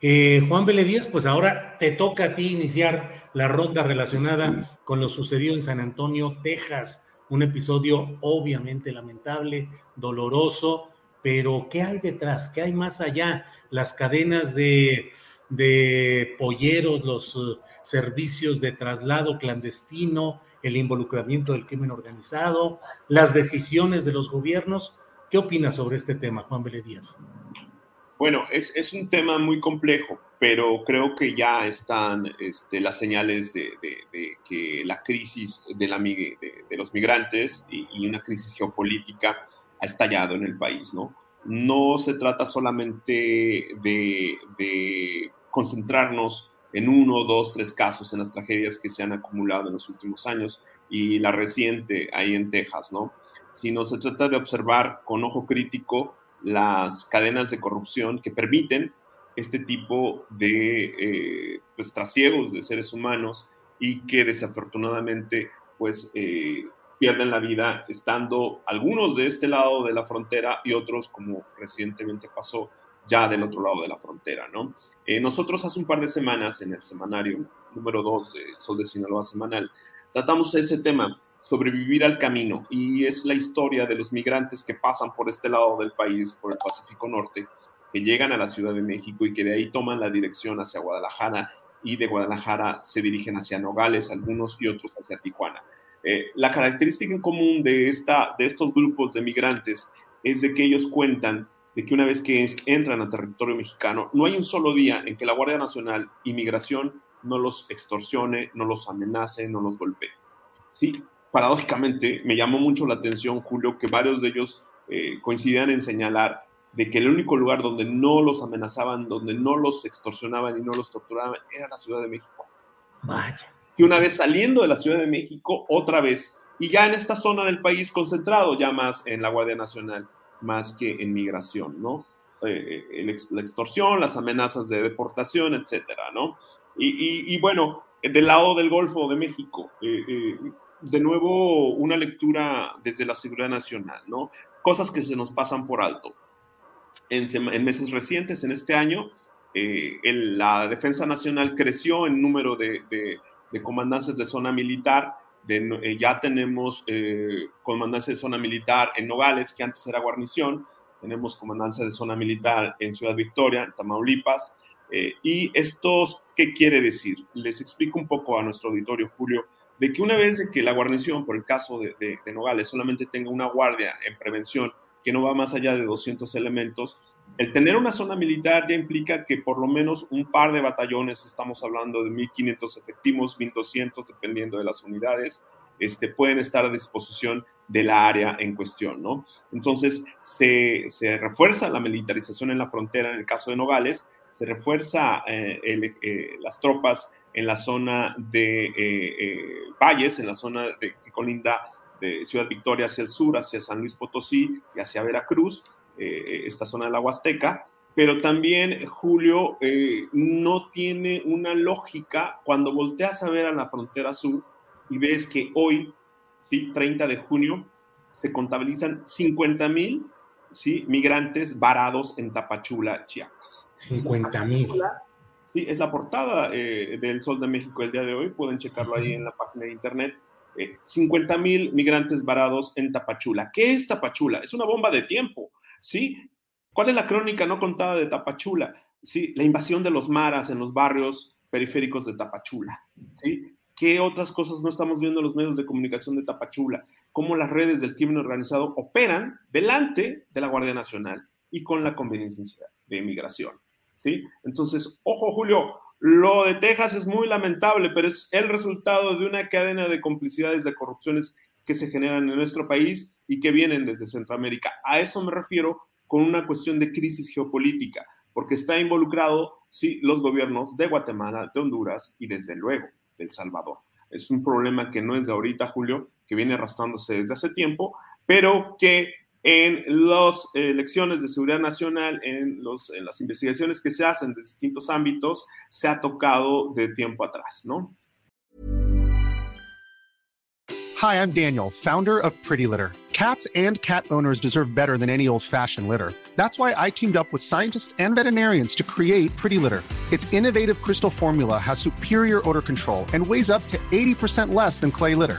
Eh, Juan Vélez Díaz, pues ahora te toca a ti iniciar la ronda relacionada con lo sucedido en San Antonio, Texas. Un episodio obviamente lamentable, doloroso, pero ¿qué hay detrás? ¿Qué hay más allá? Las cadenas de, de polleros, los uh, servicios de traslado clandestino, el involucramiento del crimen organizado, las decisiones de los gobiernos. ¿Qué opinas sobre este tema, Juan Vélez Díaz? Bueno, es, es, un tema muy complejo, pero creo que ya están este, las señales de, que la crisis de, los migrantes y, y, una crisis geopolítica ha estallado en el país, ¿no? No se trata solamente de, concentrarnos en uno, dos, tres casos, en las tragedias que se han acumulado en los últimos años y la reciente ahí en Texas, ¿no? Sino se trata de observar con ojo crítico las cadenas de corrupción que permiten este tipo de eh, pues, trasiegos de seres humanos y que desafortunadamente pues eh, pierden la vida estando algunos de este lado de la frontera y otros como recientemente pasó ya del otro lado de la frontera, ¿no? Eh, nosotros hace un par de semanas en el semanario número 2 de Sol de Sinaloa semanal tratamos ese tema sobrevivir al camino y es la historia de los migrantes que pasan por este lado del país, por el Pacífico Norte, que llegan a la Ciudad de México y que de ahí toman la dirección hacia Guadalajara y de Guadalajara se dirigen hacia Nogales, algunos y otros hacia Tijuana. Eh, la característica en común de, esta, de estos grupos de migrantes es de que ellos cuentan de que una vez que entran al territorio mexicano, no hay un solo día en que la Guardia Nacional y Migración no los extorsione, no los amenace, no los golpee. Sí, paradójicamente me llamó mucho la atención, Julio, que varios de ellos eh, coincidían en señalar de que el único lugar donde no los amenazaban, donde no los extorsionaban y no los torturaban era la Ciudad de México. Vaya. Que una vez saliendo de la Ciudad de México, otra vez, y ya en esta zona del país concentrado, ya más en la Guardia Nacional, más que en migración, ¿no? Eh, el, la extorsión, las amenazas de deportación, etcétera, ¿no? Y, y, y, bueno, del lado del Golfo de México, eh, eh, de nuevo una lectura desde la seguridad nacional, ¿no? Cosas que se nos pasan por alto. En, meses recientes, en este año, eh, la Defensa Nacional creció en número de, de, de comandancias de zona militar. Eh, ya tenemos eh, comandancia de zona militar en Nogales, que antes era guarnición. Tenemos comandancia de zona militar en Ciudad Victoria, en Tamaulipas. Eh, y estos, ¿qué quiere decir? Les explico un poco a nuestro auditorio, Julio de que una vez que la guarnición, por el caso de, de, Nogales, solamente tenga una guardia en prevención que no va más allá de 200 elementos, el tener una zona militar ya implica que por lo menos un par de batallones, estamos hablando de 1.500 efectivos, 1.200, dependiendo de las unidades, este, pueden estar a disposición de la área en cuestión, ¿no? Entonces, se, refuerza la militarización en la frontera en el caso de Nogales, se refuerza eh, eh, las tropas en la zona de eh, eh, Valles, en la zona de, que colinda de Ciudad Victoria hacia el sur, hacia San Luis Potosí y hacia Veracruz, eh, esta zona de la Huasteca. Pero también, Julio, eh, no tiene una lógica cuando volteas a ver a la frontera sur y ves que hoy, ¿sí? 30 de junio, se contabilizan 50 mil ¿sí? migrantes varados en Tapachula, Chiapas. 50 mil. Sí, es la portada eh, del Sol de México el día de hoy. Pueden checarlo ahí en la página de internet. 50 eh, mil migrantes varados en Tapachula. ¿Qué es Tapachula? Es una bomba de tiempo, ¿sí? ¿Cuál es la crónica no contada de Tapachula? ¿Sí? La invasión de los maras en los barrios periféricos de Tapachula, ¿sí? ¿Qué otras cosas no estamos viendo en los medios de comunicación de Tapachula? Cómo las redes del crimen organizado operan delante de la Guardia Nacional y con la conveniencia de inmigración, ¿sí? Entonces, ojo, Julio, lo de Texas es muy lamentable, pero es el resultado de una cadena de complicidades, de corrupciones que se generan en nuestro país y que vienen desde Centroamérica. A eso me refiero con una cuestión de crisis geopolítica, porque está involucrado, sí, los gobiernos de Guatemala, de Honduras y desde luego de El Salvador. Es un problema que no es de ahorita, Julio, que viene arrastrándose desde hace tiempo, pero que en las eh, elecciones de seguridad nacional, en, los, en las investigaciones que se hacen de distintos ámbitos, se ha tocado de tiempo atrás, ¿no? Hi, I'm Daniel, founder of Pretty Litter. Cats and cat owners deserve better than any old-fashioned litter. That's why I teamed up with scientists and veterinarians to create Pretty Litter. Its innovative crystal formula has superior odor control and weighs up to 80% less than clay litter.